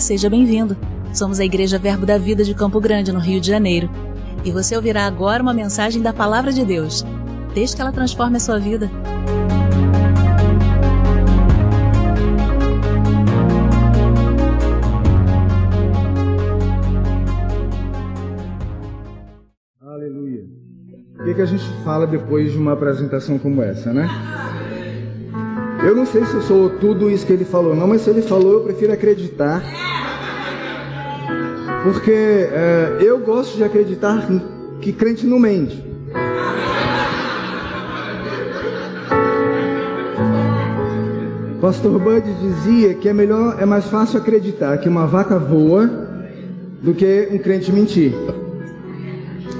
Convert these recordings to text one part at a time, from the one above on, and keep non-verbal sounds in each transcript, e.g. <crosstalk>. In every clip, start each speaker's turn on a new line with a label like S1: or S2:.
S1: Seja bem-vindo. Somos a Igreja Verbo da Vida de Campo Grande, no Rio de Janeiro. E você ouvirá agora uma mensagem da Palavra de Deus. Desde que ela transforme a sua vida.
S2: Aleluia. O que, que a gente fala depois de uma apresentação como essa, né? Eu não sei se eu sou tudo isso que ele falou, não, mas se ele falou, eu prefiro acreditar. Porque é, eu gosto de acreditar que crente não mente. Pastor Bud dizia que é melhor, é mais fácil acreditar que uma vaca voa do que um crente mentir.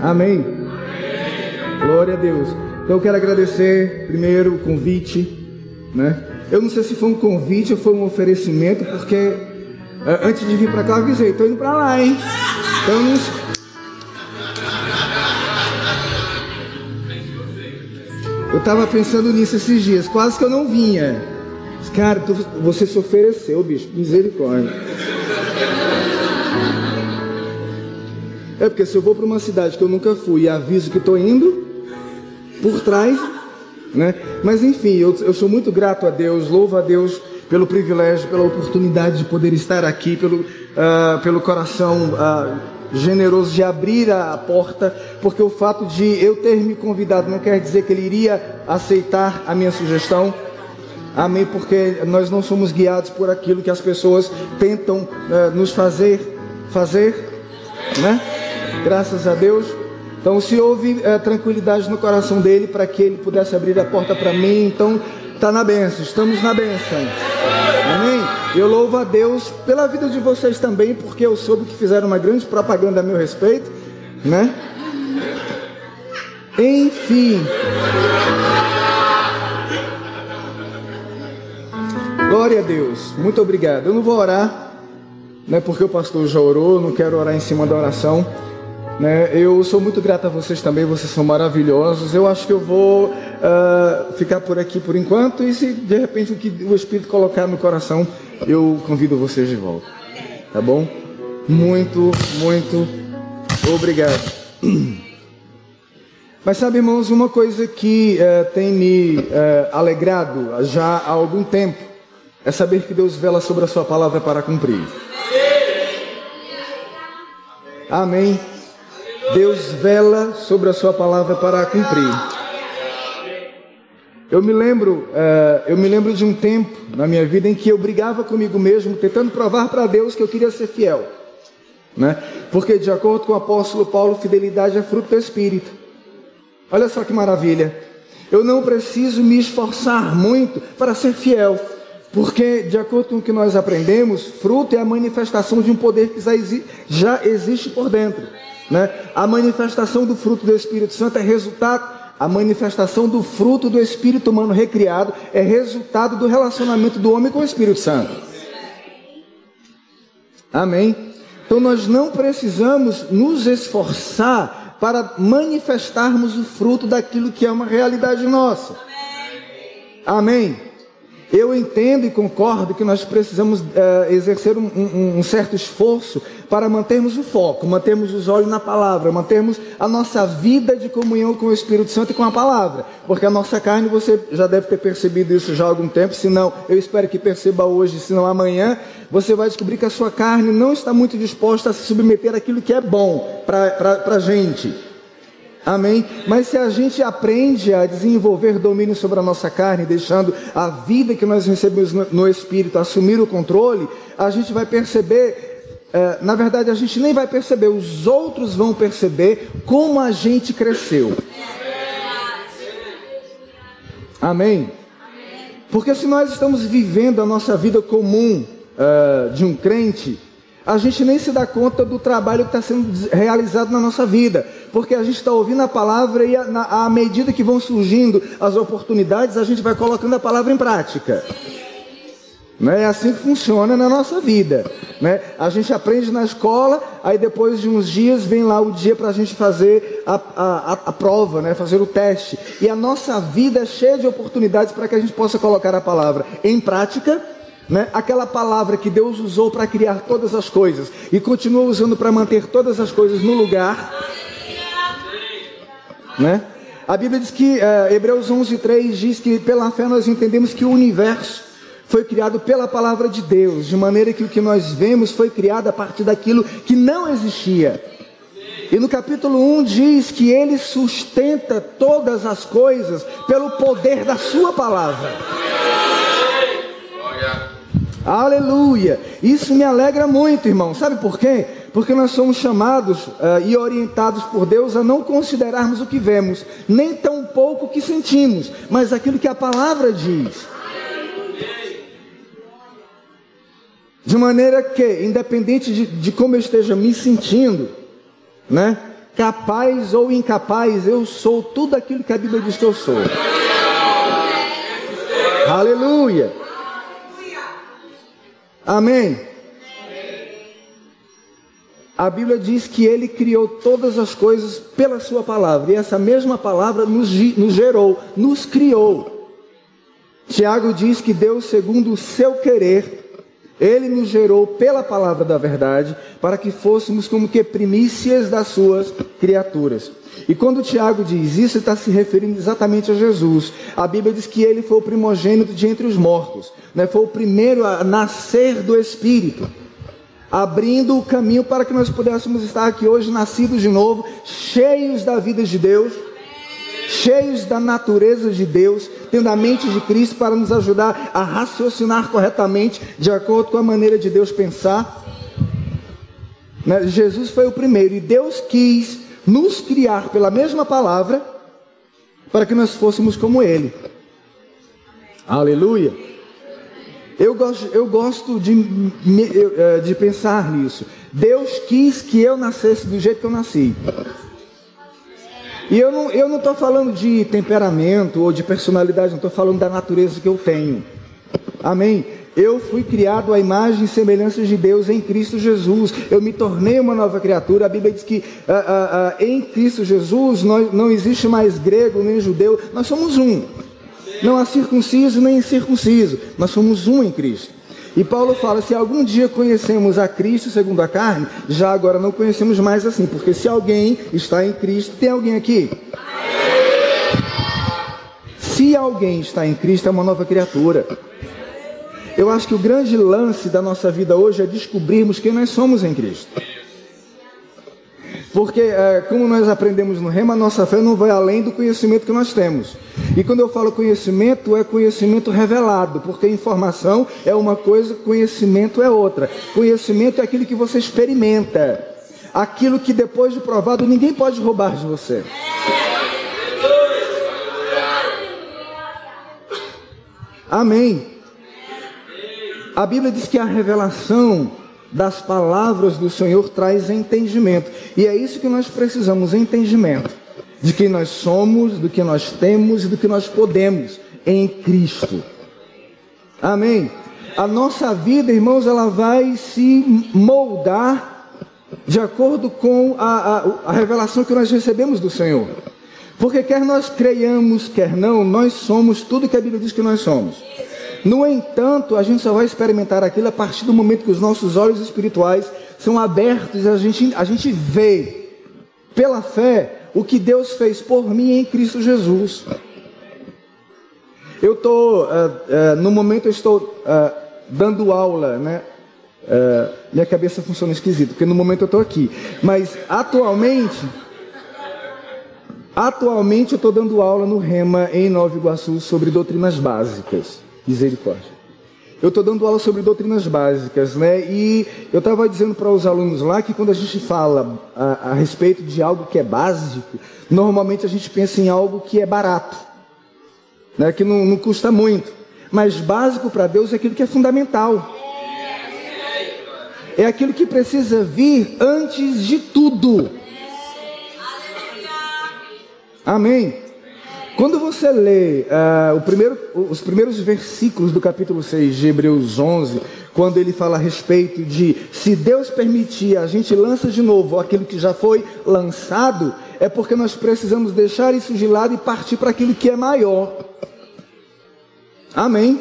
S2: Amém. Glória a Deus. Então eu quero agradecer primeiro o convite né? Eu não sei se foi um convite ou foi um oferecimento, porque antes de vir para cá eu avisei, tô indo para lá, hein? Então não... Eu estava pensando nisso esses dias, quase que eu não vinha. Cara, tu, você se ofereceu, bicho, misericórdia. É porque se eu vou para uma cidade que eu nunca fui e aviso que estou indo, por trás né? Mas enfim, eu, eu sou muito grato a Deus, louvo a Deus pelo privilégio, pela oportunidade de poder estar aqui, pelo, uh, pelo coração uh, generoso de abrir a porta, porque o fato de eu ter me convidado não quer dizer que ele iria aceitar a minha sugestão. Amém, porque nós não somos guiados por aquilo que as pessoas tentam uh, nos fazer fazer, né? Graças a Deus. Então, se houve é, tranquilidade no coração dele para que ele pudesse abrir a porta para mim, então está na benção, estamos na benção. Amém? Eu louvo a Deus pela vida de vocês também, porque eu soube que fizeram uma grande propaganda a meu respeito, né? Enfim. Glória a Deus. Muito obrigado. Eu não vou orar, né? Porque o pastor já orou, não quero orar em cima da oração. Né? Eu sou muito grato a vocês também, vocês são maravilhosos. Eu acho que eu vou uh, ficar por aqui por enquanto e se de repente o que o Espírito colocar no coração, eu convido vocês de volta. Tá bom? Muito, muito obrigado. <clears throat> Mas sabe, irmãos, uma coisa que uh, tem me uh, alegrado já há algum tempo é saber que Deus vela sobre a sua palavra para cumprir. Amém. Deus vela sobre a sua palavra para a cumprir. Eu me lembro, uh, eu me lembro de um tempo na minha vida em que eu brigava comigo mesmo, tentando provar para Deus que eu queria ser fiel, né? Porque de acordo com o apóstolo Paulo, fidelidade é fruto do Espírito. Olha só que maravilha! Eu não preciso me esforçar muito para ser fiel, porque de acordo com o que nós aprendemos, fruto é a manifestação de um poder que já existe por dentro. Né? A manifestação do fruto do Espírito Santo é resultado, a manifestação do fruto do Espírito humano recriado é resultado do relacionamento do homem com o Espírito Santo. Amém? Então nós não precisamos nos esforçar para manifestarmos o fruto daquilo que é uma realidade nossa. Amém? Eu entendo e concordo que nós precisamos uh, exercer um, um, um, certo esforço para mantermos o foco, mantermos os olhos na palavra, mantermos a nossa vida de comunhão com o Espírito Santo e com a palavra, porque a nossa carne, você já deve ter percebido isso já há algum tempo, se não, eu espero que perceba hoje, se não amanhã, você vai descobrir que a sua carne não está muito disposta a se submeter àquilo que é bom para a gente. Amém? Mas se a gente aprende a desenvolver domínio sobre a nossa carne, deixando a vida que nós recebemos no, Espírito assumir o controle, a gente vai perceber, é, na verdade, a gente nem vai perceber, os outros vão perceber como a gente cresceu. Amém? Porque se nós estamos vivendo a nossa vida comum uh, de um crente, a gente nem se dá conta do trabalho que está sendo realizado na nossa vida, porque a gente está ouvindo a palavra e à medida que vão surgindo as oportunidades, a gente vai colocando a palavra em prática. Né? É assim que funciona na nossa vida. Né? A gente aprende na escola, aí depois de uns dias vem lá o dia para a gente fazer a, a, a, prova, né? fazer o teste. E a nossa vida é cheia de oportunidades para que a gente possa colocar a palavra em prática Né? Aquela palavra que Deus usou para criar todas as coisas e continua usando para manter todas as coisas no lugar. Né? A Bíblia diz que, uh, Hebreus 11, 3 diz que pela fé nós entendemos que o universo foi criado pela palavra de Deus, de maneira que o que nós vemos foi criado a partir daquilo que não existia. E no capítulo 1 diz que ele sustenta todas as coisas pelo poder da sua palavra. Aleluia! Isso me alegra muito, irmão. Sabe por quê? Porque nós somos chamados uh, e orientados por Deus a não considerarmos o que vemos, nem tão pouco o que sentimos, mas aquilo que a palavra diz. De maneira que, independente de, de como eu esteja me sentindo, né? Capaz ou incapaz, eu sou tudo aquilo que a Bíblia diz que eu sou. Aleluia. Amém. A Bíblia diz que ele criou todas as coisas pela sua palavra, e essa mesma palavra nos, nos gerou, nos criou. Tiago diz que Deus, segundo o seu querer, ele nos gerou pela palavra da verdade, para que fôssemos como que primícias das suas criaturas. E quando Tiago diz isso, está se referindo exatamente a Jesus. A Bíblia diz que ele foi o primogênito de entre os mortos, né? foi o primeiro a nascer do Espírito, abrindo o caminho para que nós pudéssemos estar aqui hoje, nascidos de novo, cheios da vida de Deus, cheios da natureza de Deus, tendo a mente de Cristo para nos ajudar a raciocinar corretamente, de acordo com a maneira de Deus pensar. Né? Jesus foi o primeiro e Deus quis nos criar pela mesma palavra para que nós fôssemos como Ele. Aleluia. Eu gosto, eu gosto de, eh, de pensar nisso. Deus quis que eu nascesse do jeito que eu nasci. E eu não estou eu não falando de temperamento ou de personalidade, não estou falando da natureza que eu tenho. Amém? Eu fui criado à imagem e semelhança de Deus em Cristo Jesus. Eu me tornei uma nova criatura. A Bíblia diz que ah, ah, ah, em Cristo Jesus não, não existe mais grego nem judeu. Nós somos um. Não há circunciso nem incircunciso. Nós somos um em Cristo. E Paulo fala: se algum dia conhecemos a Cristo segundo a carne, já agora não conhecemos mais assim, porque se alguém está em Cristo, tem alguém aqui? Se alguém está em Cristo, é uma nova criatura. Eu acho que o grande lance da nossa vida hoje é descobrirmos quem nós somos em Cristo. Porque, é, como nós aprendemos no Rema, a nossa fé não vai além do conhecimento que nós temos. E quando eu falo conhecimento, é conhecimento revelado, porque informação é uma coisa, conhecimento é outra. Conhecimento é aquilo que você experimenta, aquilo que depois de provado ninguém pode roubar de você. Amém. A Bíblia diz que a revelação das palavras do Senhor traz entendimento. E é isso que nós precisamos, entendimento de quem nós somos, do que nós temos e do que nós podemos em Cristo. Amém. A nossa vida, irmãos, ela vai se moldar de acordo com a, a, a revelação que nós recebemos do Senhor. Porque quer nós creiamos, quer não, nós somos tudo que a Bíblia diz que nós somos. No entanto, a gente só vai experimentar aquilo a partir do momento que os nossos olhos espirituais são abertos e a gente, a gente vê, pela fé, o que Deus fez por mim em Cristo Jesus. Eu estou, uh, uh, no momento, eu estou uh, dando aula, né? minha cabeça funciona esquisito, porque no momento eu estou aqui. Mas atualmente, atualmente eu estou dando aula no Rema em Nova Iguaçu sobre doutrinas básicas. Misericórdia. Eu estou dando aula sobre doutrinas básicas, né? E eu estava dizendo para os alunos lá que quando a gente fala a, a, respeito de algo que é básico, normalmente a gente pensa em algo que é barato, né? Que não, não custa muito. Mas básico para Deus é aquilo que é fundamental. É aquilo que precisa vir antes de tudo. Amém. Quando você lê uh, primeiro, os primeiros versículos do capítulo 6 de Hebreus 11, quando ele fala a respeito de se Deus permitir, a gente lança de novo aquilo que já foi lançado, é porque nós precisamos deixar isso de lado e partir para aquilo que é maior. Amém?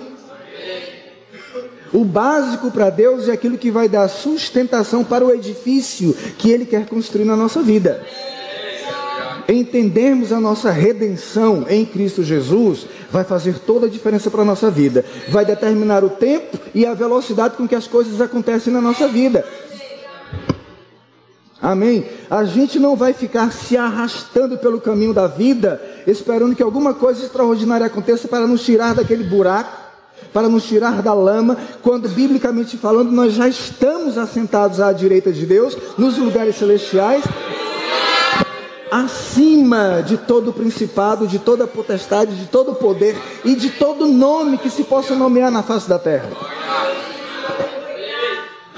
S2: O básico para Deus é aquilo que vai dar sustentação para o edifício que Ele quer construir na nossa vida. Entendermos a nossa redenção em Cristo Jesus vai fazer toda a diferença para a nossa vida. Vai determinar o tempo e a velocidade com que as coisas acontecem na nossa vida. Amém? A gente não vai ficar se arrastando pelo caminho da vida, esperando que alguma coisa extraordinária aconteça para nos tirar daquele buraco para nos tirar da lama, quando biblicamente falando, nós já estamos assentados à direita de Deus, nos lugares celestiais, acima de todo principado, de toda potestade, de todo poder e de todo nome que se possa nomear na face da terra.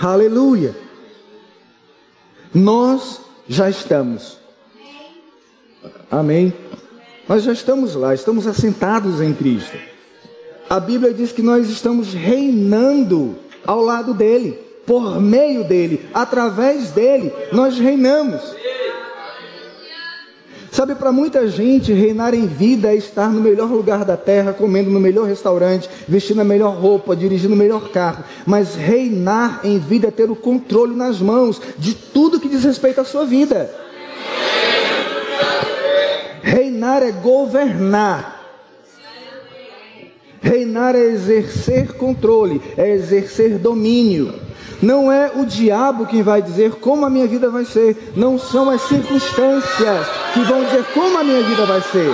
S2: Aleluia. Nós já estamos. Amém. Nós já estamos lá, estamos assentados em Cristo a Bíblia diz que nós estamos reinando ao lado dele, por meio dele, através dele, nós reinamos. Sabe, para muita gente, reinar em vida é estar no melhor lugar da terra, comendo no melhor restaurante, vestindo a melhor roupa, dirigindo o melhor carro. Mas reinar em vida é ter o controle nas mãos de tudo que diz respeito à sua vida. Reinar é governar. Reinar é exercer controle, é exercer domínio. Não é o diabo quem vai dizer como a minha vida vai ser, não são as circunstâncias que vão dizer como a minha vida vai ser.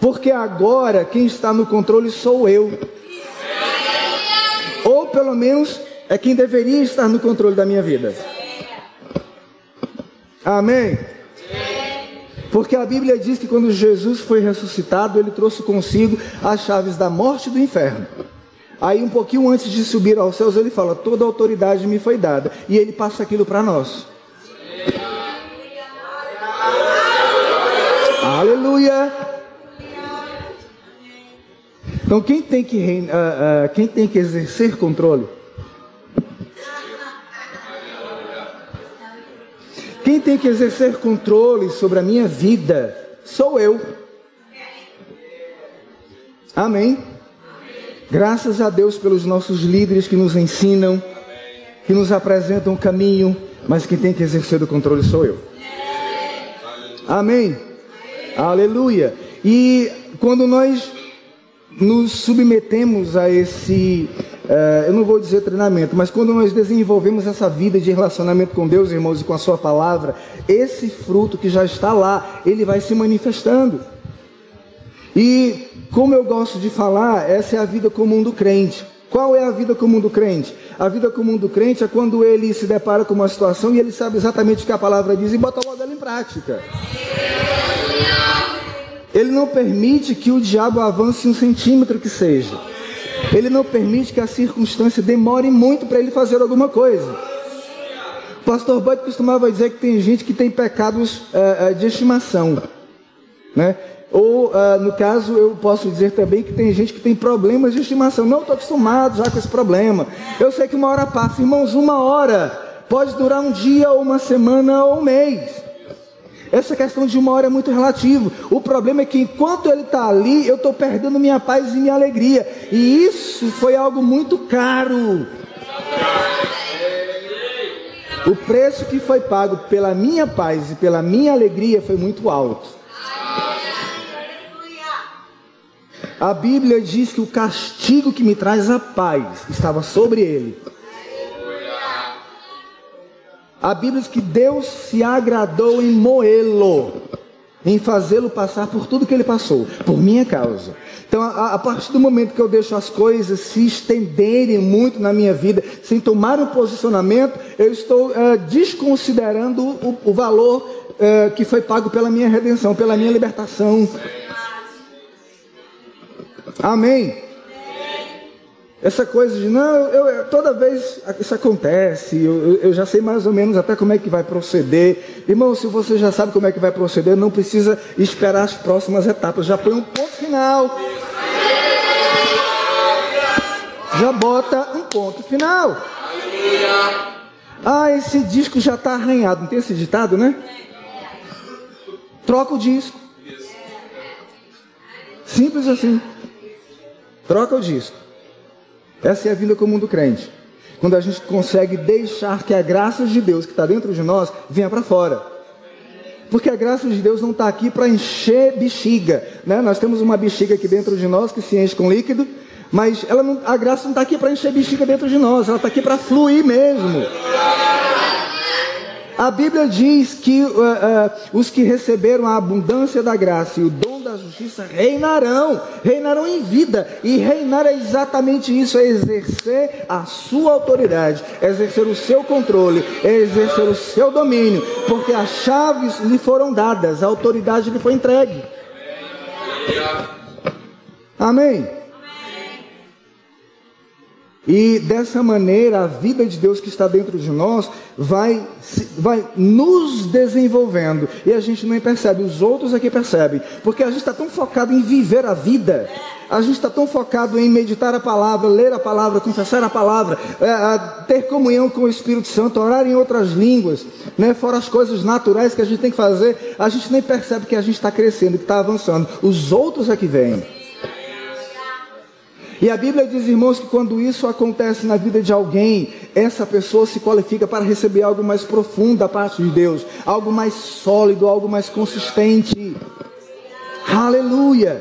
S2: Porque agora quem está no controle sou eu. Ou pelo menos é quem deveria estar no controle da minha vida. Amém. Porque a Bíblia diz que quando Jesus foi ressuscitado, ele trouxe consigo as chaves da morte e do inferno. Aí, um pouquinho antes de subir aos céus, ele fala: Toda autoridade me foi dada. E ele passa aquilo para nós. Aleluia! Então, quem tem que, uh, uh, quem tem que exercer controle? Quem tem que exercer controle sobre a minha vida sou eu. Amém? Graças a Deus pelos nossos líderes que nos ensinam, que nos apresentam o caminho, mas quem tem que exercer o controle sou eu. Amém? Aleluia. E quando nós nos submetemos a esse é, eu não vou dizer treinamento, mas quando nós desenvolvemos essa vida de relacionamento com Deus, irmãos, e com a Sua palavra, esse fruto que já está lá, ele vai se manifestando. E, como eu gosto de falar, essa é a vida comum do crente. Qual é a vida comum do crente? A vida comum do crente é quando ele se depara com uma situação e ele sabe exatamente o que a palavra diz e bota logo ela em prática. Ele não permite que o diabo avance um centímetro que seja. Ele não permite que a circunstância demore muito para ele fazer alguma coisa. O pastor Bud costumava dizer que tem gente que tem pecados uh, de estimação, né? Ou, uh, no caso, eu posso dizer também que tem gente que tem problemas de estimação. Não estou acostumado já com esse problema. Eu sei que uma hora passa. Irmãos, uma hora pode durar um dia, ou uma semana, ou um mês. Essa questão de uma hora é muito relativo. O problema é que enquanto ele está ali, eu estou perdendo minha paz e minha alegria. E isso foi algo muito caro. O preço que foi pago pela minha paz e pela minha alegria foi muito alto. A Bíblia diz que o castigo que me traz a paz estava sobre ele. A Bíblia diz que Deus se agradou em moê-lo, em fazê-lo passar por tudo que ele passou, por minha causa. Então, a, a, partir do momento que eu deixo as coisas se estenderem muito na minha vida, sem tomar um posicionamento, eu estou uh, desconsiderando o, o valor uh, que foi pago pela minha redenção, pela minha libertação. Amém. Essa coisa de, não, eu, toda vez isso acontece, eu, eu, já sei mais ou menos até como é que vai proceder. Irmão, se você já sabe como é que vai proceder, não precisa esperar as próximas etapas, já põe um ponto final. Já bota um ponto final. Ah, esse disco já está arranhado, não tem esse ditado, né? Troca o disco. Simples assim. Troca o disco. Essa é a vida comum do crente. Quando a gente consegue deixar que a graça de Deus que está dentro de nós venha para fora. Porque a graça de Deus não está aqui para encher bexiga. Né? Nós temos uma bexiga aqui dentro de nós que se enche com líquido, mas ela não, a graça não está aqui para encher bexiga dentro de nós, ela está aqui para fluir mesmo. A Bíblia diz que uh, uh, os que receberam a abundância da graça e o dom da justiça reinarão, reinarão em vida. E reinar é exatamente isso: é exercer a sua autoridade, é exercer o seu controle, é exercer o seu domínio, porque as chaves lhe foram dadas, a autoridade lhe foi entregue. Amém. E dessa maneira, a vida de Deus que está dentro de nós vai, vai nos desenvolvendo. E a gente nem percebe, os outros aqui percebem. Porque a gente está tão focado em viver a vida. A gente está tão focado em meditar a palavra, ler a palavra, confessar a palavra, é, ter comunhão com o Espírito Santo, orar em outras línguas, né? fora as coisas naturais que a gente tem que fazer, a gente nem percebe que a gente está crescendo, que está avançando. Os outros aqui vêm. E a Bíblia diz, irmãos, que quando isso acontece na vida de alguém, essa pessoa se qualifica para receber algo mais profundo da parte de Deus, algo mais sólido, algo mais consistente. Aleluia!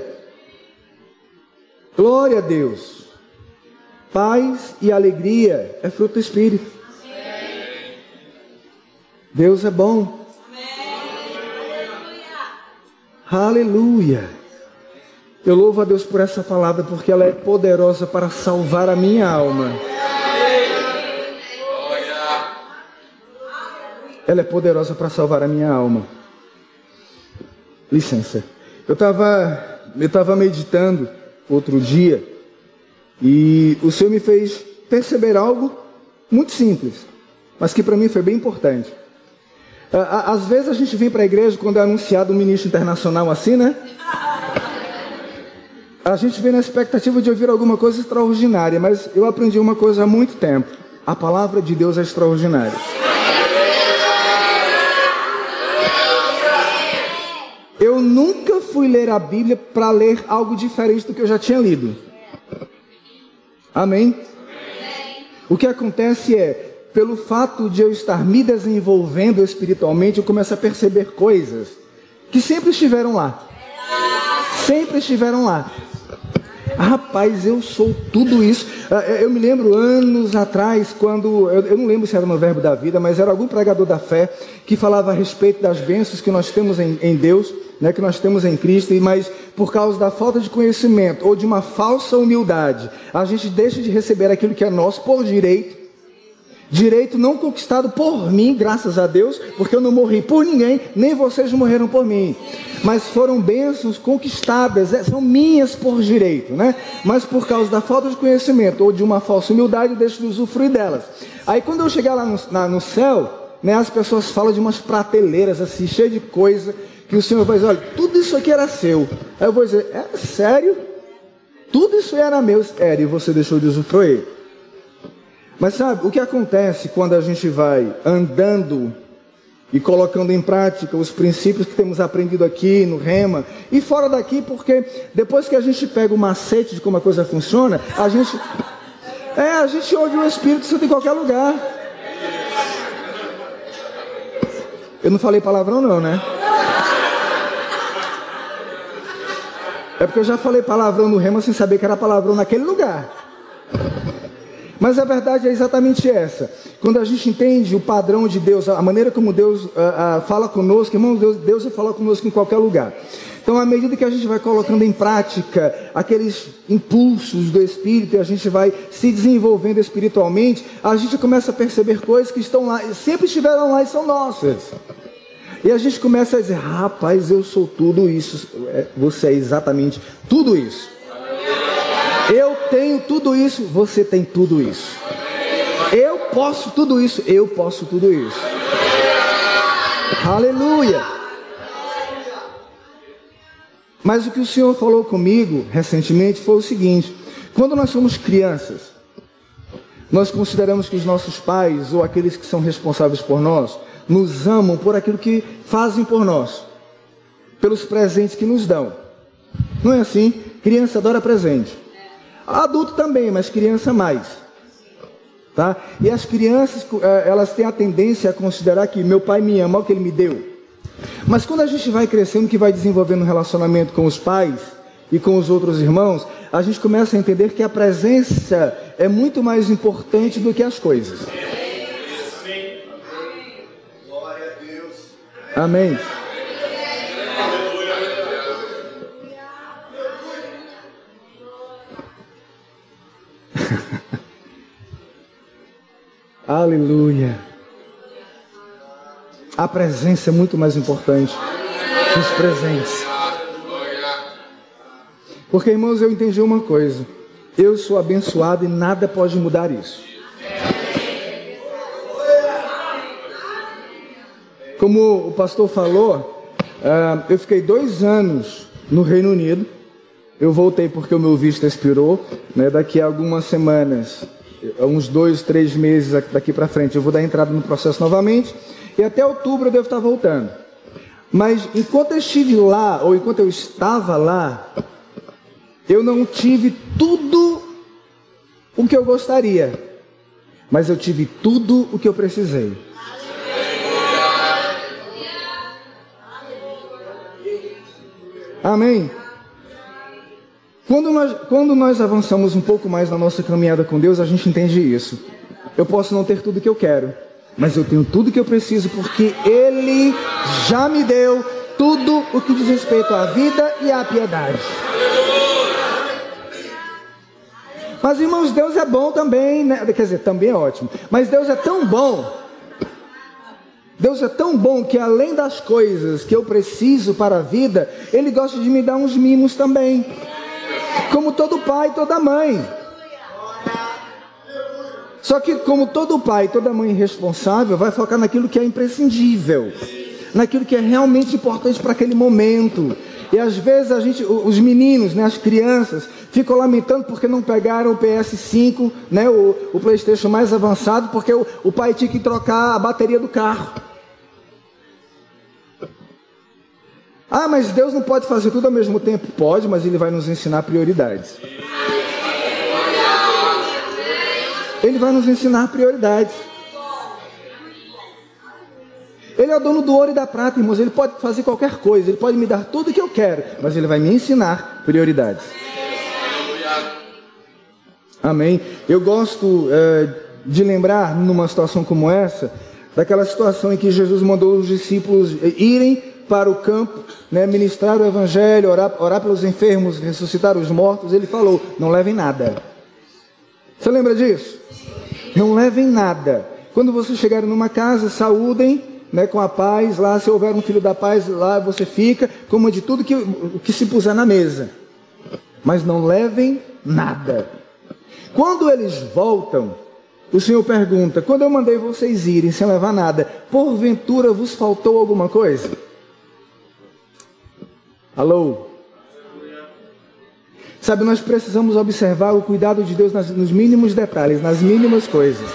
S2: Glória a Deus. Paz e alegria é fruto do Espírito. Deus é bom. Aleluia. Eu louvo a Deus por essa palavra, porque ela é poderosa para salvar a minha alma. Ela é poderosa para salvar a minha alma. Licença. Eu estava eu tava meditando outro dia e o Senhor me fez perceber algo muito simples, mas que para mim foi bem importante. Às vezes a gente vem para a igreja quando é anunciado um ministro internacional assim, né? A gente vem na expectativa de ouvir alguma coisa extraordinária, mas eu aprendi uma coisa há muito tempo: a palavra de Deus é extraordinária. Eu nunca fui ler a Bíblia para ler algo diferente do que eu já tinha lido. Amém? O que acontece é, pelo fato de eu estar me desenvolvendo espiritualmente, eu começo a perceber coisas que sempre estiveram lá. Sempre estiveram lá. Rapaz, eu sou tudo isso. Ah, eu me lembro anos atrás, quando. Eu não lembro se era no Verbo da Vida, mas era algum pregador da fé que falava a respeito das bênçãos que nós temos em, em Deus, né, que nós temos em Cristo, mas por causa da falta de conhecimento ou de uma falsa humildade, a gente deixa de receber aquilo que é nosso por direito Direito não conquistado por mim, graças a Deus, porque eu não morri por ninguém, nem vocês morreram por mim. Mas foram bênçãos conquistadas, é, são minhas por direito, né? Mas por causa da falta de conhecimento ou de uma falsa humildade, eu deixo de usufruir delas. Aí quando eu chegar lá no, na, no céu, né, as pessoas falam de umas prateleiras assim, cheias de coisa, que o Senhor vai dizer, olha, tudo isso aqui era seu. Aí eu vou dizer, é sério? Tudo isso era meu? Era, e você deixou de usufruir. Mas sabe, o que acontece quando a gente vai andando e colocando em prática os princípios que temos aprendido aqui no Rema e fora daqui, porque depois que a gente pega o macete de como a coisa funciona, a gente é, a gente ouve o Espírito Santo em qualquer lugar. Eu não falei palavrão não, né? É porque eu já falei palavrão no Rema sem saber que era palavrão naquele lugar. Mas a verdade é exatamente essa. Quando a gente entende o padrão de Deus, a maneira como Deus uh, uh, fala conosco, irmão, Deus, Deus fala conosco em qualquer lugar. Então, à medida que a gente vai colocando em prática aqueles impulsos do Espírito e a gente vai se desenvolvendo espiritualmente, a gente começa a perceber coisas que estão lá, sempre estiveram lá e são nossas. E a gente começa a dizer: rapaz, eu sou tudo isso. É, você é exatamente tudo isso. Eu tenho tudo isso, você tem tudo isso. Eu posso tudo isso, eu posso tudo isso. Aleluia. Mas o que o Senhor falou comigo recentemente foi o seguinte: quando nós somos crianças, nós consideramos que os nossos pais ou aqueles que são responsáveis por nós nos amam por aquilo que fazem por nós, pelos presentes que nos dão. Não é assim? Criança adora presente. Adulto também, mas criança mais. Tá? E as crianças, eh, elas têm a tendência a considerar que meu pai me ama, o que ele me deu. Mas quando a gente vai crescendo, que vai desenvolvendo um relacionamento com os pais e com os outros irmãos, a gente começa a entender que a presença é muito mais importante do que as coisas. Amém. Aleluia. A presença é muito mais importante que os presentes. Porque, irmãos, eu entendi uma coisa. Eu sou abençoado e nada pode mudar isso. Como o pastor falou, uh, eu fiquei dois anos no Reino Unido. Eu voltei porque o meu visto expirou. Né? Daqui a algumas semanas, uns dois, três meses daqui para frente, eu vou dar entrada no processo novamente. E até outubro eu devo estar voltando. Mas enquanto eu estive lá, ou enquanto eu estava lá, eu não tive tudo o que eu gostaria, mas eu tive tudo o que eu precisei. Amém? Quando nós, quando nós avançamos um pouco mais na nossa caminhada com Deus, a gente entende isso. Eu posso não ter tudo o que eu quero, mas eu tenho tudo o que eu preciso porque Ele já me deu tudo o que diz respeito à vida e à piedade. Mas irmãos, Deus é bom também, né? quer dizer, também é ótimo. Mas Deus é tão bom Deus é tão bom que além das coisas que eu preciso para a vida, Ele gosta de me dar uns mimos também. Como todo pai toda mãe. Só que, como todo pai toda mãe responsável, vai focar naquilo que é imprescindível, naquilo que é realmente importante para aquele momento. E às vezes a gente, os meninos, né, as crianças, ficam lamentando porque não pegaram o PS5, né, o, o PlayStation mais avançado, porque o, o pai tinha que trocar a bateria do carro. Ah, mas Deus não pode fazer tudo ao mesmo tempo? Pode, mas Ele vai nos ensinar prioridades. Ele vai nos ensinar prioridades. Ele é o dono do ouro e da prata, irmãos. Ele pode fazer qualquer coisa. Ele pode me dar tudo o que eu quero. Mas Ele vai me ensinar prioridades. Amém. Eu gosto é, de lembrar, numa situação como essa, daquela situação em que Jesus mandou os discípulos irem para o campo, né, ministrar o evangelho, orar, orar pelos enfermos, ressuscitar os mortos, ele falou: não levem nada. Você lembra disso? Não levem nada. Quando você chegar numa casa, saúdem né, com a paz. Lá, se houver um filho da paz, lá você fica, coma de tudo que, que se puser na mesa. Mas não levem nada. Quando eles voltam, o Senhor pergunta: quando eu mandei vocês irem sem levar nada, porventura vos faltou alguma coisa? Alô? Sabe, nós precisamos observar o cuidado de Deus nas, nos mínimos detalhes, nas mínimas coisas.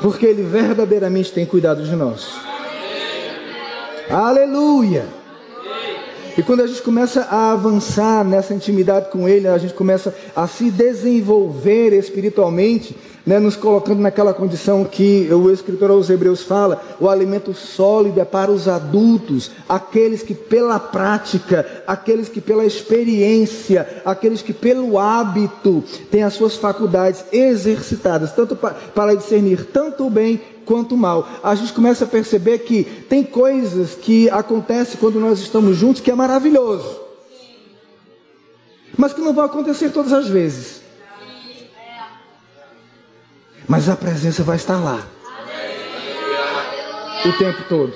S2: Porque Ele verdadeiramente tem cuidado de nós. Aleluia! E quando a gente começa a avançar nessa intimidade com Ele, a gente começa a se desenvolver espiritualmente, né, nos colocando naquela condição que o escritor aos Hebreus fala: o alimento sólido é para os adultos, aqueles que pela prática, aqueles que pela experiência, aqueles que pelo hábito têm as suas faculdades exercitadas, tanto para, discernir tanto o bem quanto mal. A gente começa a perceber que tem coisas que acontecem quando nós estamos juntos que é maravilhoso, mas que não vão acontecer todas as vezes mas a presença vai estar lá o tempo todo.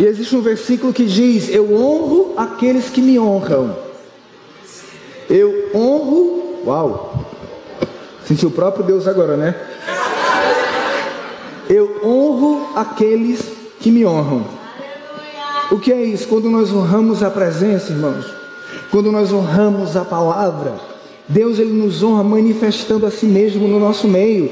S2: E existe um versículo que diz: Eu honro aqueles que me honram. Eu honro. Uau! Sentiu o próprio Deus agora, né? Eu honro aqueles que me honram. O que é isso? Quando nós honramos a presença, irmãos, quando nós honramos a palavra, Deus ele nos honra manifestando a si mesmo no nosso meio.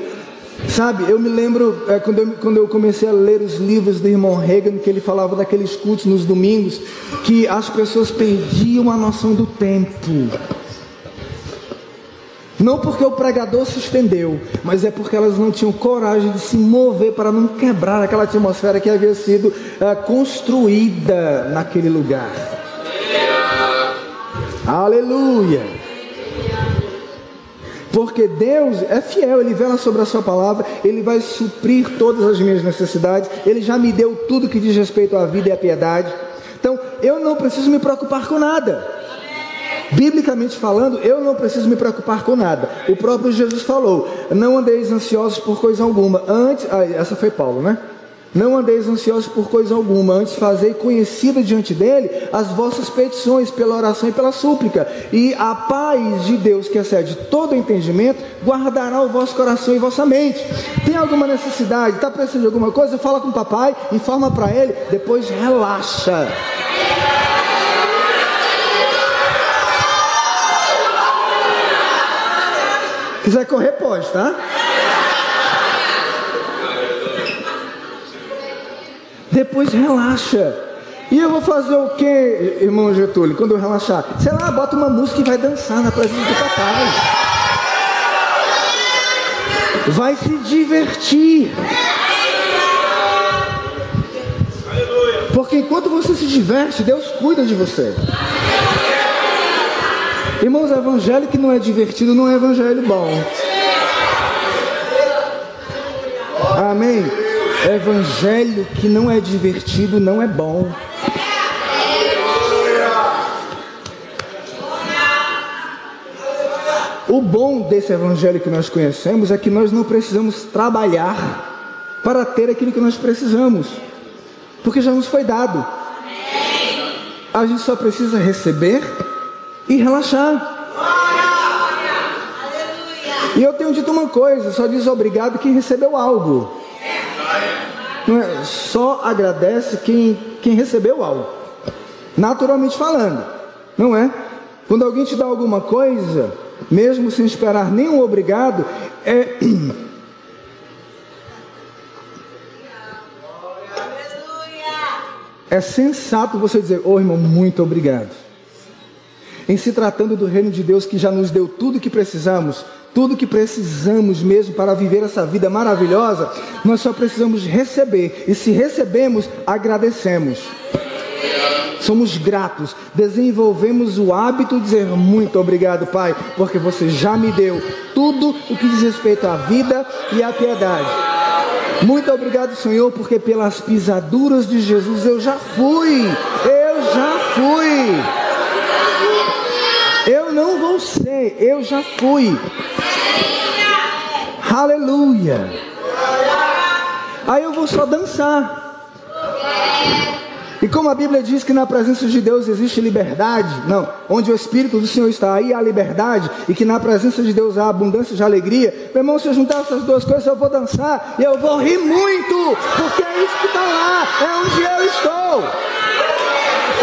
S2: Sabe, eu me lembro é, quando, eu, quando eu comecei a ler os livros do irmão Reagan, que ele falava daqueles cultos nos domingos, que as pessoas perdiam a noção do tempo. Não porque o pregador se estendeu, mas é porque elas não tinham coragem de se mover para não quebrar aquela atmosfera que havia sido uh, construída naquele lugar. Aleluia! Porque Deus é fiel, Ele vela sobre a Sua palavra, Ele vai suprir todas as minhas necessidades, Ele já me deu tudo que diz respeito à vida e à piedade. Então, eu não preciso me preocupar com nada. Biblicamente falando, eu não preciso me preocupar com nada. O próprio Jesus falou: Não andeis ansiosos por coisa alguma. Antes, ah, essa foi Paulo, né? Não andeis ansiosos por coisa alguma, antes fazei conhecida diante dele as vossas petições pela oração e pela súplica. E a paz de Deus, que excede todo entendimento, guardará o vosso coração e vossa mente. Tem alguma necessidade? Está precisando de alguma coisa? Fala com o papai, informa para ele, depois relaxa. Quiser correr, pode, tá? Depois relaxa. E eu vou fazer o que, irmão Getúlio, quando eu relaxar? Sei lá, bota uma música e vai dançar na presença do papai. Vai se divertir. Porque enquanto você se diverte, Deus cuida de você. Irmãos, evangelho que não é divertido não é evangelho bom. Amém? Evangelho que não é divertido não é bom. O bom desse evangelho que nós conhecemos é que nós não precisamos trabalhar para ter aquilo que nós precisamos, porque já nos foi dado. A gente só precisa receber e relaxar. E eu tenho dito uma coisa: só diz obrigado quem recebeu algo. Não é? Só agradece quem, quem recebeu algo. Naturalmente falando, não é? Quando alguém te dá alguma coisa, mesmo sem esperar nenhum obrigado, é. É sensato você dizer, ô oh, irmão, muito obrigado. Em se tratando do reino de Deus que já nos deu tudo o que precisamos, tudo que precisamos mesmo para viver essa vida maravilhosa, nós só precisamos receber. E se recebemos, agradecemos. Somos gratos, desenvolvemos o hábito de dizer muito obrigado, Pai, porque você já me deu tudo o que diz respeito à vida e à piedade. Muito obrigado, Senhor, porque pelas pisaduras de Jesus eu já fui. Eu já fui. Eu não eu já fui. Aleluia. Aí eu vou só dançar. E como a Bíblia diz que na presença de Deus existe liberdade, não, onde o Espírito do Senhor está, aí há liberdade, e que na presença de Deus há abundância de alegria, meu irmão, se eu juntar essas duas coisas, eu vou dançar e eu vou rir muito, porque é isso que está lá, é onde eu estou.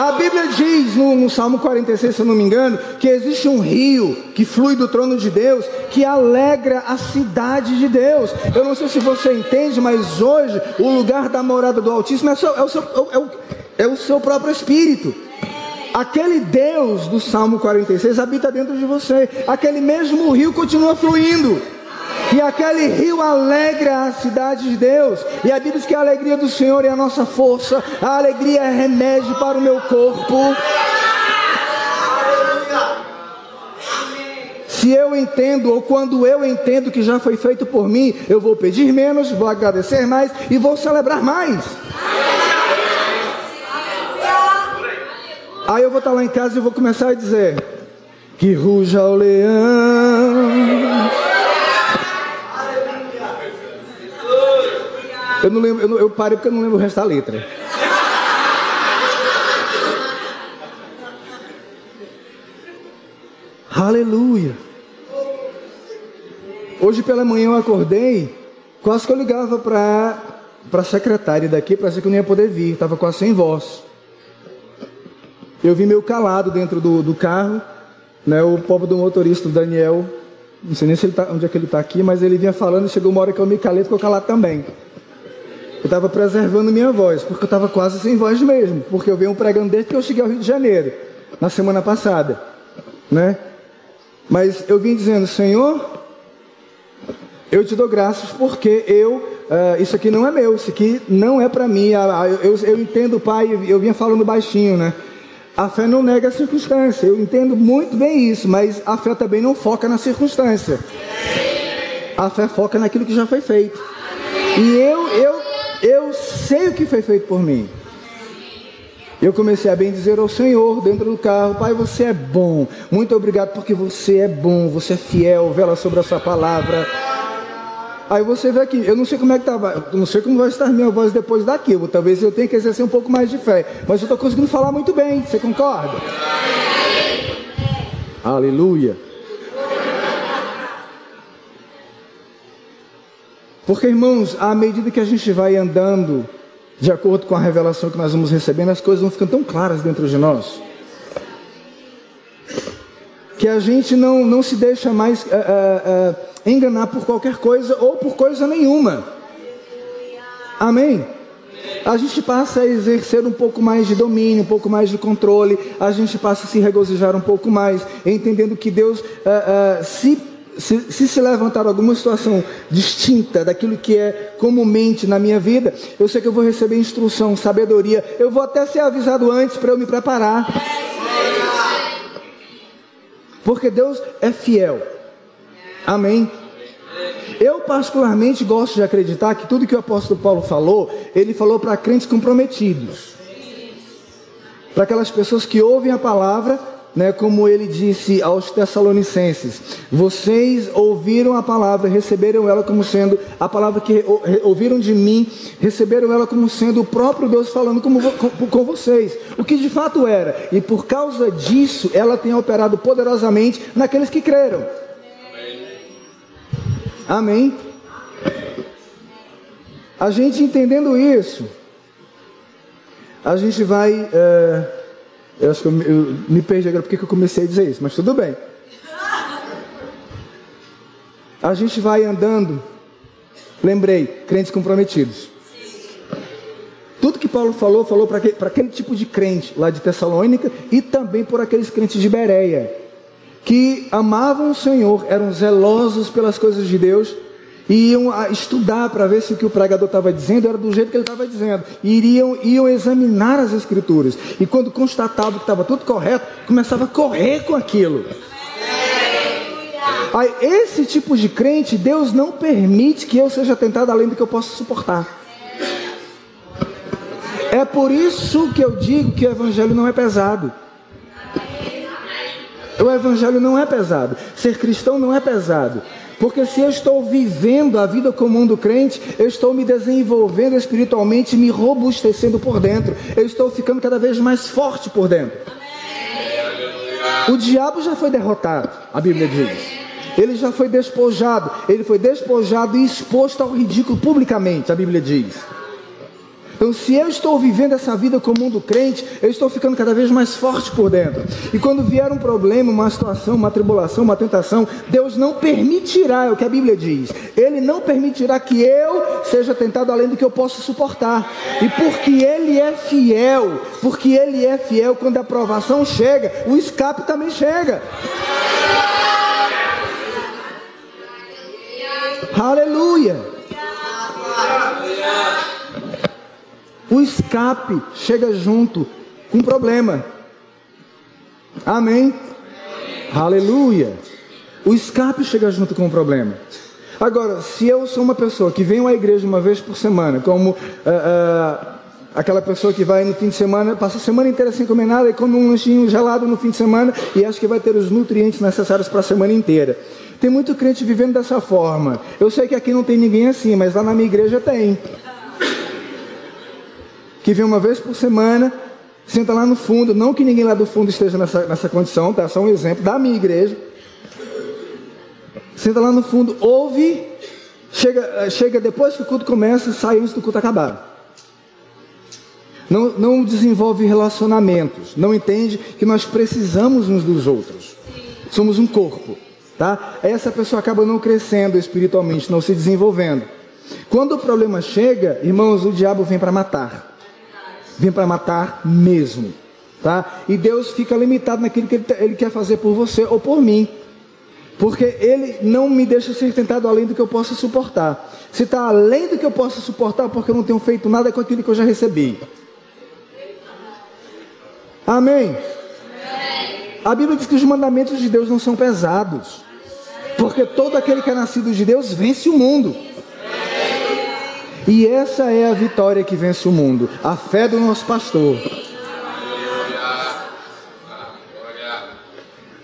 S2: A Bíblia diz no, no, Salmo 46, se eu não me engano, que existe um rio que flui do trono de Deus, que alegra a cidade de Deus. Eu não sei se você entende, mas hoje o lugar da morada do Altíssimo é, seu, é, o, seu, é, o, é o seu próprio espírito. Aquele Deus do Salmo 46 habita dentro de você. Aquele mesmo rio continua fluindo. E aquele rio alegra a cidade de Deus. E a Bíblia diz que a alegria do Senhor é a nossa força. A alegria é remédio para o meu corpo. Se eu entendo, ou quando eu entendo que já foi feito por mim, eu vou pedir menos, vou agradecer mais e vou celebrar mais. Aí eu vou estar lá em casa e vou começar a dizer: Que ruja o leão. Eu não lembro, eu, eu parei porque eu não lembro o resto da letra. Aleluia. Hoje pela manhã eu acordei, quase que eu ligava para a secretária daqui, para que eu não ia poder vir, estava quase sem voz. Eu vi meio calado dentro do, do carro, né, o pobre do motorista, o Daniel, não sei nem se ele tá, onde é que ele está aqui, mas ele vinha falando, chegou uma hora que eu me calei ficou calado também. Eu estava preservando minha voz, porque eu estava quase sem voz mesmo, porque eu venho pregando desde que eu cheguei ao Rio de Janeiro, na semana passada, né? Mas eu vim dizendo, Senhor, eu te dou graças porque eu, uh, isso aqui não é meu, isso aqui não é para mim. Eu, eu, eu, entendo, Pai, eu vinha falando baixinho, né? A fé não nega a circunstância. Eu entendo muito bem isso, mas a fé também não foca na circunstância. A fé foca naquilo que já foi feito. E eu, eu, eu sei o que foi feito por mim. Eu comecei a bem dizer ao Senhor dentro do carro: Pai, você é bom. Muito obrigado porque você é bom, você é fiel, vela sobre a sua palavra. Aí você vê aqui, eu não sei como é que tá, não sei como vai estar minha voz depois daquilo. Talvez eu tenha que exercer um pouco mais de fé, mas eu estou conseguindo falar muito bem. Você concorda? Aleluia. Porque, irmãos, à medida que a gente vai andando de acordo com a revelação que nós vamos recebendo, as coisas vão ficando tão claras dentro de nós. Que a gente não, não se deixa mais uh, uh, uh, enganar por qualquer coisa ou por coisa nenhuma. Amém? A gente passa a exercer um pouco mais de domínio, um pouco mais de controle, a gente passa a se regozijar um pouco mais, entendendo que Deus se se, se, se levantar alguma situação distinta daquilo que é comumente na minha vida, eu sei que eu vou receber instrução, sabedoria. Eu vou até ser avisado antes para eu me preparar. Porque Deus é fiel. Amém. Eu particularmente gosto de acreditar que tudo que o apóstolo Paulo falou, ele falou para crentes comprometidos. Para aquelas pessoas que ouvem a palavra né, como ele disse aos Tessalonicenses: Vocês ouviram a palavra, receberam ela como sendo a palavra que ouviram de mim, receberam ela como sendo o próprio Deus falando com, com, vocês, o que de fato era, e por causa disso ela tem operado poderosamente naqueles que creram. Amém. A gente entendendo isso, a gente vai. É, eu acho que eu, eu me perdi agora porque eu comecei a dizer isso, mas tudo bem. A gente vai andando, lembrei, crentes comprometidos. Tudo que Paulo falou, falou para aquele, aquele tipo de crente lá de Tessalônica e também por aqueles crentes de Bereia, que amavam o Senhor, eram zelosos pelas coisas de Deus e iam estudar para ver se o que o pregador estava dizendo era do jeito que ele estava dizendo. E iriam, iam examinar as escrituras. E quando constatavam que estava tudo correto, começava a correr com aquilo. Aí, esse tipo de crente, Deus não permite que eu seja tentado além do que eu possa suportar. É por isso que eu digo que o evangelho não é pesado. O evangelho não é pesado. Ser cristão não é pesado. Porque se eu estou vivendo a vida comum do crente, eu estou me desenvolvendo espiritualmente, me robustecendo por dentro. Eu estou ficando cada vez mais forte por dentro. O diabo já foi derrotado, a Bíblia diz. Ele já foi despojado. Ele foi despojado e exposto ao ridículo publicamente, a Bíblia diz. Então, se eu estou vivendo essa vida comum do crente, eu estou ficando cada vez mais forte por dentro. E quando vier um problema, uma situação, uma tribulação, uma tentação, Deus não permitirá, é o que a Bíblia diz. Ele não permitirá que eu seja tentado além do que eu possa suportar. E porque Ele é fiel, porque Ele é fiel, quando a provação chega, o escape também chega. Aleluia. O escape chega junto com um problema. Amém? Amém? Aleluia. O escape chega junto com o problema. Agora, se eu sou uma pessoa que vem à igreja uma vez por semana, como uh, uh, aquela pessoa que vai no fim de semana, passa a semana inteira sem comer nada e come um lanchinho gelado no fim de semana e acha que vai ter os nutrientes necessários para a semana inteira. Tem muito crente vivendo dessa forma. Eu sei que aqui não tem ninguém assim, mas lá na minha igreja tem que vem uma vez por semana, senta lá no fundo, não que ninguém lá do fundo esteja nessa, nessa condição, tá? Só um exemplo da minha igreja. Senta lá no fundo, ouve, chega, eh, chega depois que o culto começa sai antes do culto acabar. Não, não desenvolve relacionamentos, não entende que nós precisamos uns dos outros. Somos um corpo, tá? Essa pessoa acaba não crescendo espiritualmente, não se desenvolvendo. Quando o problema chega, irmãos, o diabo vem para matar vem para matar mesmo. Tá? E Deus fica limitado naquilo que ele, ele, quer fazer por você ou por mim. Porque ele não me deixa ser tentado além do que eu possa suportar. Se está além do que eu possa suportar, porque eu não tenho feito nada com aquilo que eu já recebi. Amém. A Bíblia diz que os mandamentos de Deus não são pesados. Porque todo aquele que é nascido de Deus vence o mundo. E essa é a vitória que vence o mundo. A fé do nosso pastor.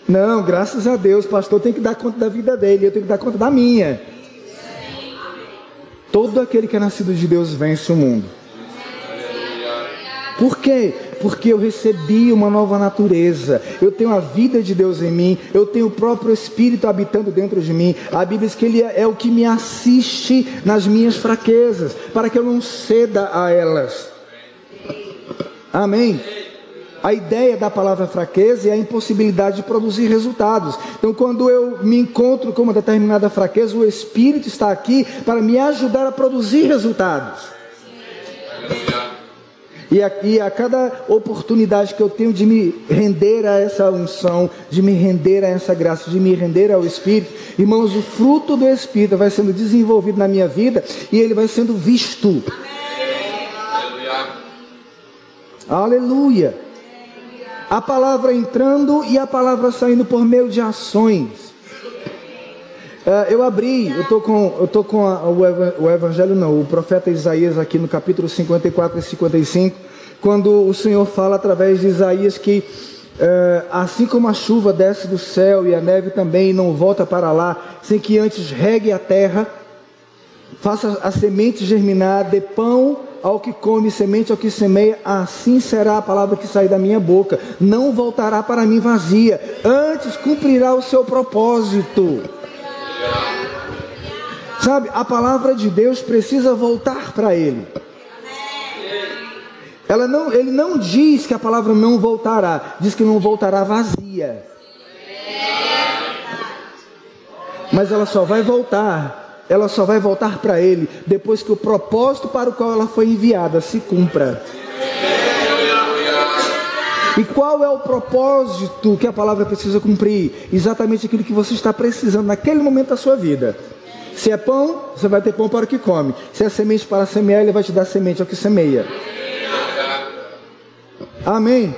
S2: Não, graças a Deus, pastor tem que dar conta da vida dele, eu tenho que dar conta da minha. Todo aquele que é nascido de Deus vence o mundo. Por quê? Porque eu recebi uma nova natureza. Eu tenho a vida de Deus em mim. Eu tenho o próprio Espírito habitando dentro de mim. A Bíblia diz que Ele é o que me assiste nas minhas fraquezas, para que eu não ceda a elas. Amém. A ideia da palavra fraqueza é a impossibilidade de produzir resultados. Então, quando eu me encontro com uma determinada fraqueza, o Espírito está aqui para me ajudar a produzir resultados. E a, e a, cada oportunidade que eu tenho de me render a essa unção, de me render a essa graça, de me render ao Espírito, irmãos, o fruto do Espírito vai sendo desenvolvido na minha vida e ele vai sendo visto. Aleluia. Aleluia a palavra entrando e a palavra saindo por meio de ações. Uh, eu abri, eu estou com, eu tô com a, o, Evangelho, não, o profeta Isaías aqui no capítulo 54 e 55, quando o Senhor fala através de Isaías que uh, assim como a chuva desce do céu e a neve também não volta para lá, sem que antes regue a terra, faça a semente germinar, dê pão ao que come semente, ao que semeia, assim será a palavra que sair da minha boca. Não voltará para mim vazia, antes cumprirá o seu propósito. Sabe, a palavra de Deus precisa voltar para ele. Ela não, ele não diz que a palavra não voltará, diz que não voltará vazia. Mas ela só vai voltar ela só vai voltar para Ele depois que o propósito para o qual ela foi enviada se cumpra. E qual é o propósito que a palavra precisa cumprir? Exatamente aquilo que você está precisando naquele momento da sua vida. Se é pão, você vai ter pão para o que come. Se é semente para semear, ele vai te dar semente ao que semeia. Amém.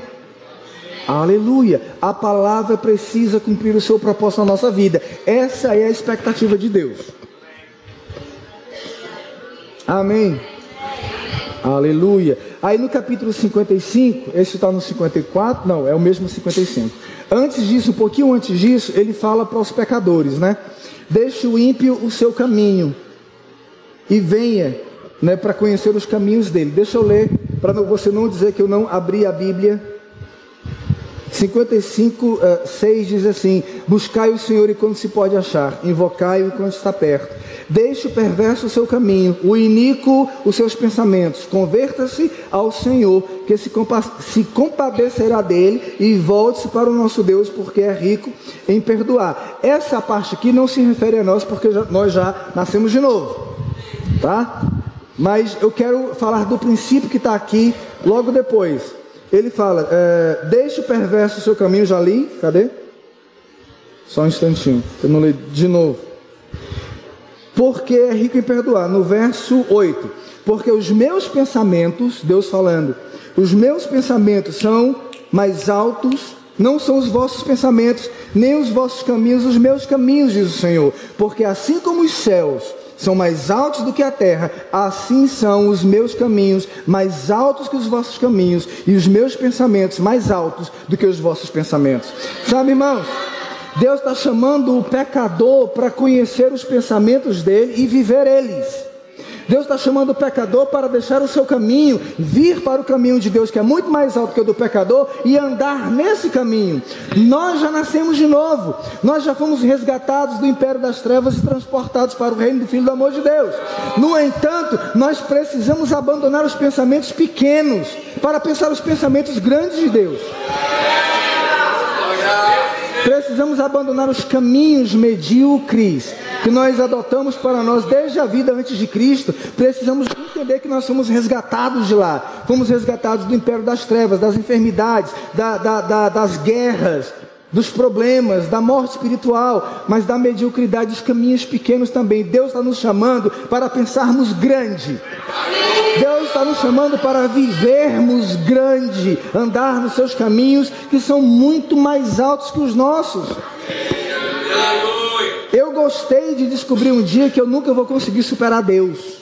S2: Aleluia. A palavra precisa cumprir o seu propósito na nossa vida. Essa é a expectativa de Deus. Amém. Aleluia. Aí no capítulo 55, esse está no 54, não, é o mesmo 55. Antes disso, um pouquinho antes disso, ele fala para os pecadores, né? Deixe o ímpio o seu caminho e venha, né, para conhecer os caminhos dele. Deixa eu ler para você não dizer que eu não abri a Bíblia 55, 6 diz assim: Buscai o Senhor enquanto se pode achar, invocai-o enquanto está perto. Deixe o perverso o seu caminho, o iníquo os seus pensamentos. Converta-se ao Senhor, que se, compa se compadecerá dele, e volte-se para o nosso Deus, porque é rico em perdoar. Essa parte aqui não se refere a nós, porque já, nós já nascemos de novo, tá? Mas eu quero falar do princípio que está aqui logo depois ele fala: é, Deixe o perverso o seu caminho, já li, cadê? Só um instantinho, eu não li de novo. Porque é rico em perdoar, no verso 8: Porque os meus pensamentos, Deus falando, os meus pensamentos são mais altos, não são os vossos pensamentos, nem os vossos caminhos, os meus caminhos, diz o Senhor. Porque assim como os céus são mais altos do que a terra, assim são os meus caminhos mais altos que os vossos caminhos, e os meus pensamentos mais altos do que os vossos pensamentos. Sabe, irmãos? Deus está chamando o pecador para conhecer os pensamentos dele e viver eles. Deus está chamando o pecador para deixar o seu caminho, vir para o caminho de Deus, que é muito mais alto que o do pecador, e andar nesse caminho. Nós já nascemos de novo, nós já fomos resgatados do império das trevas e transportados para o reino do Filho do amor de Deus. No entanto, nós precisamos abandonar os pensamentos pequenos para pensar os pensamentos grandes de Deus. Precisamos abandonar os caminhos medíocres que nós adotamos para nós desde a vida antes de Cristo. Precisamos entender que nós somos resgatados de lá. Fomos resgatados do império das trevas, das enfermidades, da, da, da, das guerras. Dos problemas, da morte espiritual, mas da mediocridade, dos caminhos pequenos também. Deus está nos chamando para pensarmos grande. Deus está nos chamando para vivermos grande, andar nos seus caminhos que são muito mais altos que os nossos. Eu gostei de descobrir um dia que eu nunca vou conseguir superar Deus.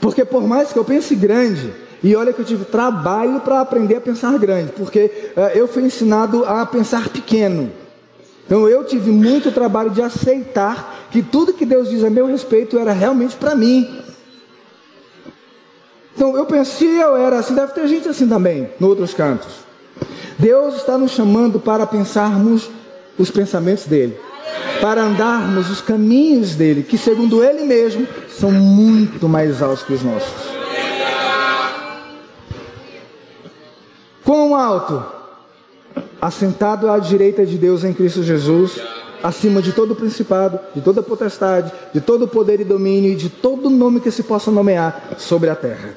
S2: Porque por mais que eu pense grande, e olha que eu tive trabalho para aprender a pensar grande, porque uh, eu fui ensinado a pensar pequeno. Então eu tive muito trabalho de aceitar que tudo que Deus diz a meu respeito era realmente para mim. Então eu pensei, eu era assim, deve ter gente assim também, em outros cantos. Deus está nos chamando para pensarmos os pensamentos dele, para andarmos os caminhos dele, que segundo ele mesmo são muito mais altos que os nossos. Quão alto? Assentado à direita de Deus em Cristo Jesus, acima de todo principado, de toda potestade, de todo poder e domínio e de todo nome que se possa nomear sobre a terra.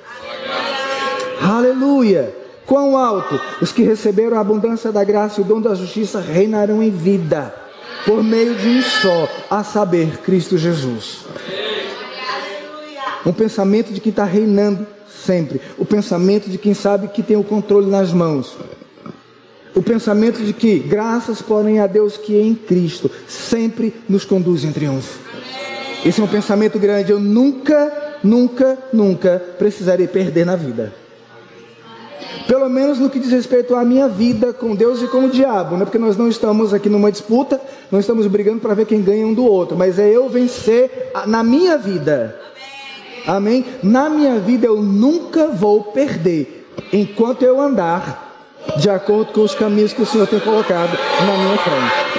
S2: Aleluia! Quão alto? Os que receberam a abundância da graça e o dom da justiça reinarão em vida, por meio de um só, a saber, Cristo Jesus. Um pensamento de quem está reinando sempre. O pensamento de quem sabe que tem o controle nas mãos. O pensamento de que, graças porém a Deus que é em Cristo, sempre nos conduz em triunfo. Esse é um pensamento grande. Eu nunca, nunca, nunca precisarei perder na vida. Pelo menos no que diz respeito à minha vida com Deus e com o diabo, né? porque nós não estamos aqui numa disputa, não estamos brigando para ver quem ganha um do outro, mas é eu vencer na minha vida. Amém? Na minha vida eu nunca vou perder enquanto eu andar de acordo com os caminhos que o Senhor tem colocado na minha frente.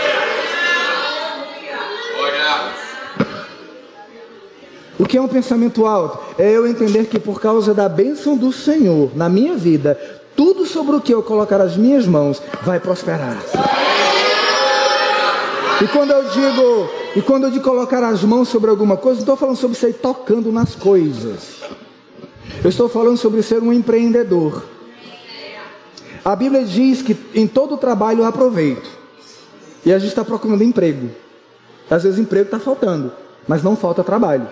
S2: O que é um pensamento alto? É eu entender que por causa da bênção do Senhor na minha vida, tudo sobre o que eu colocar as minhas mãos vai prosperar. E quando eu digo, e quando eu digo colocar as mãos sobre alguma coisa, não estou falando sobre sair tocando nas coisas. Eu estou falando sobre ser um empreendedor. A Bíblia diz que em todo trabalho há proveito. E a gente está procurando emprego. Às vezes emprego está faltando, mas não falta trabalho.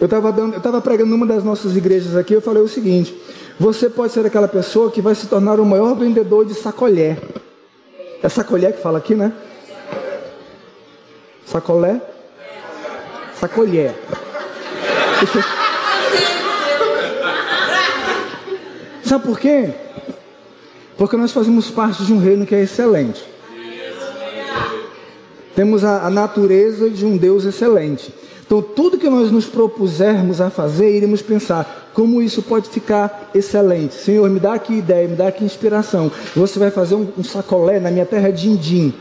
S2: Eu estava pregando numa das nossas igrejas aqui, eu falei o seguinte: você pode ser aquela pessoa que vai se tornar o maior vendedor de sacolé. É sacolé que fala aqui, né? Sacolé? Sacolhé. <laughs> Sabe por quê? Porque nós fazemos parte de um reino que é excelente. Temos a, a natureza de um Deus excelente. Então, tudo que nós nos propusermos a fazer, iremos pensar como isso pode ficar excelente. Senhor, me dá aqui ideia, me dá aqui inspiração. Você vai fazer um, um sacolé na minha terra din-din.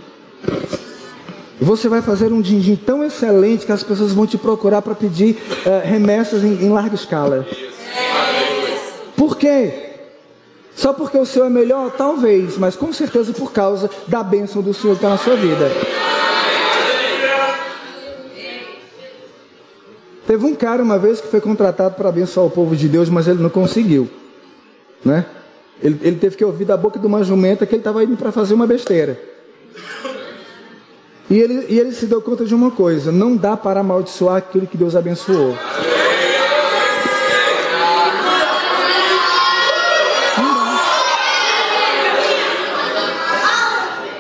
S2: Você vai fazer um din-din tão excelente que as pessoas vão te procurar para pedir uh, remessas em, em larga escala. Por quê? Só porque o Senhor é melhor? Talvez, mas com certeza por causa da bênção do Senhor que está na sua vida. Teve um cara uma vez que foi contratado para abençoar o povo de Deus, mas ele não conseguiu. Né? Ele, ele teve que ouvir da boca de uma jumenta que ele estava indo para fazer uma besteira. E ele, e ele se deu conta de uma coisa: não dá para amaldiçoar aquele que Deus abençoou.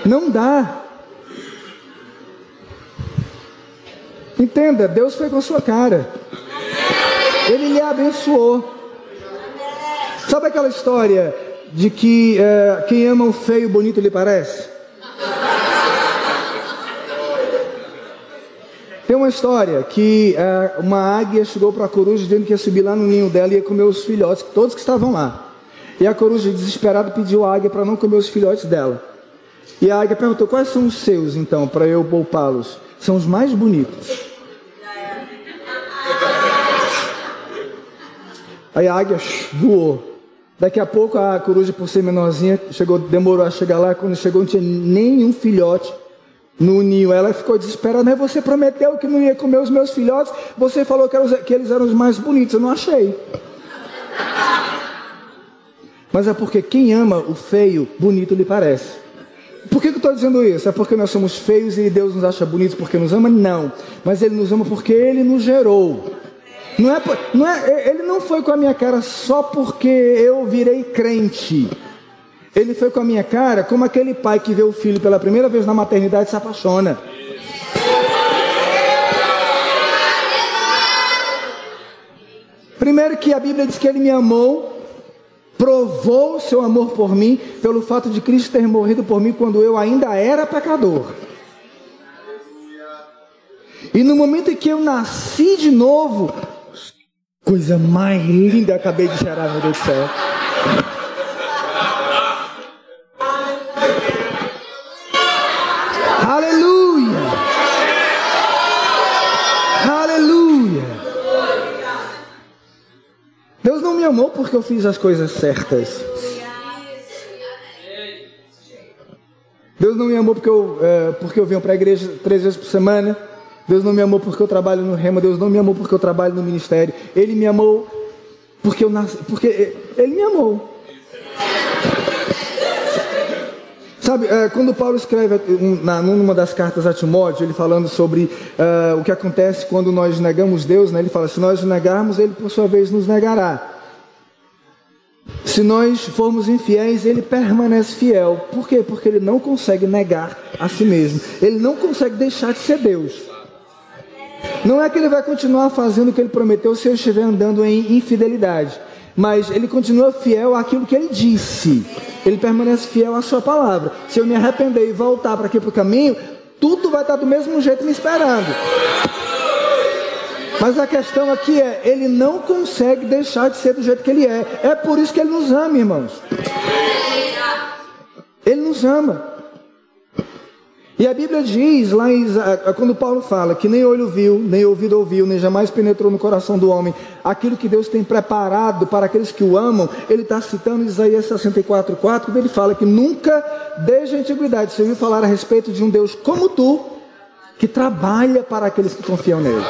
S2: Não dá. Entenda, Deus foi com a sua cara. Ele lhe abençoou. Sabe aquela história de que é, quem ama o feio, bonito lhe parece? Tem uma história que é, uma águia chegou para a coruja dizendo que ia subir lá no ninho dela e ia comer os filhotes, todos que estavam lá. E a coruja, desesperada, pediu à águia para não comer os filhotes dela. E a águia perguntou: Quais são os seus, então, para eu poupá-los? São os mais bonitos. Aí a águia voou. Daqui a pouco a coruja, por ser menorzinha, chegou, demorou a chegar lá. Quando chegou, não tinha nenhum filhote no ninho. Ela ficou desesperada. Mas você prometeu que não ia comer os meus filhotes. Você falou que, que eles eram os mais bonitos. Eu não achei. Mas é porque quem ama o feio, bonito lhe parece. Por que, que eu estou dizendo isso? É porque nós somos feios e Deus nos acha bonitos porque nos ama? Não. Mas Ele nos ama porque Ele nos gerou. Não é, não é, ele não foi com a minha cara só porque eu virei crente. Ele foi com a minha cara como aquele pai que vê o filho pela primeira vez na maternidade e se apaixona. Primeiro que a Bíblia diz que ele me amou, provou seu amor por mim pelo fato de Cristo ter morrido por mim quando eu ainda era pecador. E no momento em que eu nasci de novo, coisa mais linda acabei de gerar, meu Deus do céu. amou porque eu fiz as coisas certas. Deus não me amou porque eu, é, porque eu venho para a igreja três vezes por semana. Deus não me amou porque eu trabalho no rema. Deus não me amou porque eu trabalho no ministério. Ele me amou porque eu nasci, porque ele me amou. Sabe, é, quando Paulo escreve numa das cartas a Timóteo, ele falando sobre uh, o que acontece quando nós negamos Deus, né? ele fala: se nós negarmos, ele por sua vez nos negará. Se nós formos infiéis, ele permanece fiel. Por quê? Porque ele não consegue negar a si mesmo. Ele não consegue deixar de ser Deus. Não é que ele vai continuar fazendo o que ele prometeu se eu estiver andando em infidelidade. Mas ele continua fiel àquilo que ele disse. Ele permanece fiel à sua palavra. Se eu me arrepender e voltar para aqui para o caminho, tudo vai estar do mesmo jeito me esperando. Mas a questão aqui é, ele não consegue deixar de ser do jeito que ele é. É por isso que ele nos ama, irmãos. Ele nos ama. E a Bíblia diz lá em, quando Paulo fala que nem olho viu, nem ouvido ouviu, nem jamais penetrou no coração do homem aquilo que Deus tem preparado para aqueles que o amam, ele está citando Isaías 64,4, quando ele fala que nunca, desde a antiguidade, se ouviu falar a respeito de um Deus como tu, que trabalha para aqueles que confiam nele.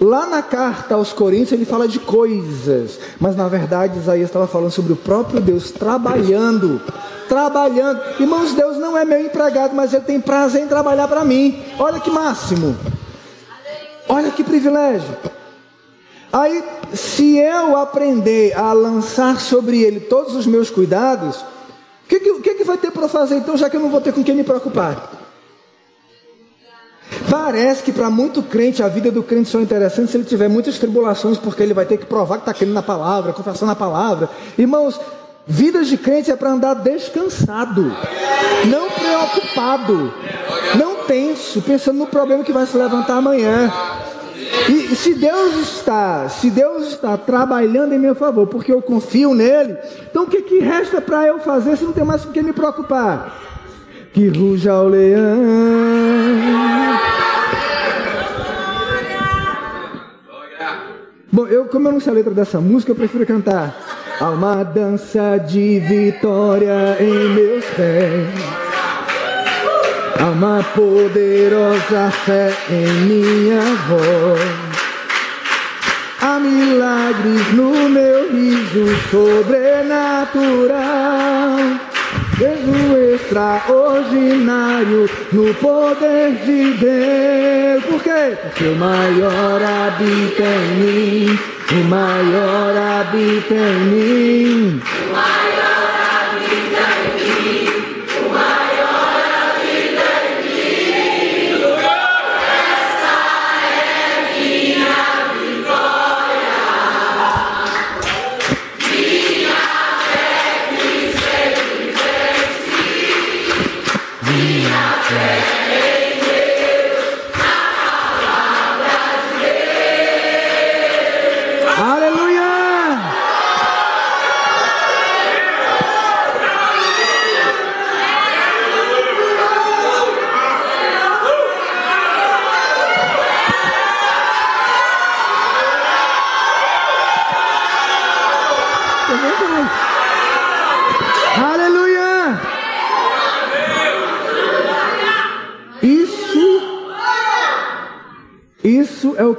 S2: Lá na carta aos Coríntios ele fala de coisas, mas na verdade Isaías estava falando sobre o próprio Deus trabalhando, trabalhando. Irmãos, Deus não é meu empregado, mas ele tem prazer em trabalhar para mim. Olha que máximo. Olha que privilégio. Aí, se eu aprender a lançar sobre ele todos os meus cuidados, o que, que, que vai ter para fazer então, já que eu não vou ter com quem me preocupar? Parece que para muito crente a vida do crente só é interessante se ele tiver muitas tribulações, porque ele vai ter que provar que está querendo na palavra, confessando a palavra. Irmãos, vidas de crente é para andar descansado, não preocupado, não tenso, pensando no problema que vai se levantar amanhã. E se Deus está, se Deus está trabalhando em meu favor, porque eu confio nele, então o que, que resta para eu fazer se não tem mais com que me preocupar? Que ruja o leão. Bom, eu, como eu não sei a letra dessa música, eu prefiro cantar. Há uma dança de vitória em meus pés. Há uma poderosa fé em minha voz. Há milagres no meu riso sobrenatural. Vejo extraordinário no poder de Deus. Por quê? Porque o maior habita em mim. O maior habita em mim.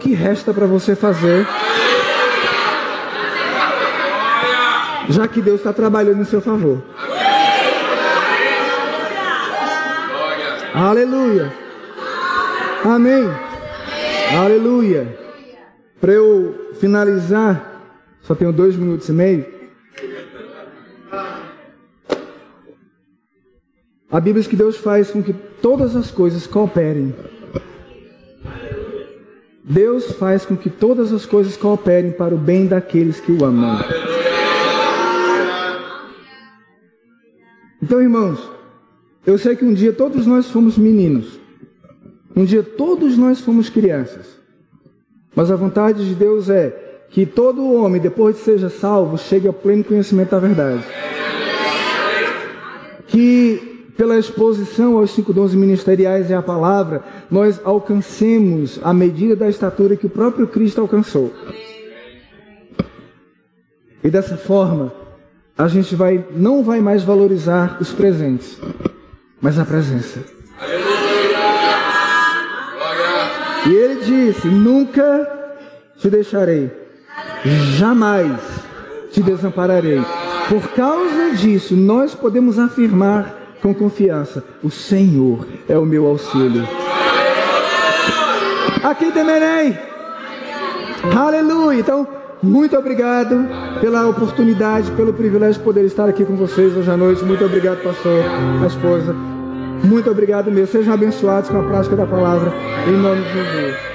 S2: Que resta para você fazer. já que Deus está trabalhando em seu favor. Aleluia. Amém. Aleluia. Para eu finalizar, só tenho dois minutos e meio. A Bíblia diz que Deus faz com que todas as coisas cooperem. Deus faz com que todas as coisas cooperem para o bem daqueles que o amam. Então, irmãos, eu sei que um dia todos nós fomos meninos. Um dia todos nós fomos crianças. Mas a vontade de Deus é que todo homem, depois de seja salvo, chegue ao pleno conhecimento da verdade. Que pela exposição aos cinco dons ministeriais e à palavra, nós alcancemos a medida da estatura que o próprio Cristo alcançou. E dessa forma, a gente vai não vai mais valorizar os presentes, mas a presença. E ele disse: Nunca te deixarei, jamais te desampararei. Por causa disso, nós podemos afirmar com confiança: O Senhor é o meu auxílio. Aqui temerei. Aleluia. Então, muito obrigado pela oportunidade, pelo privilégio de poder estar aqui com vocês hoje à noite. Muito obrigado, pastor, a esposa. Muito obrigado mesmo. Sejam abençoados com a prática da palavra. Em nome de Jesus.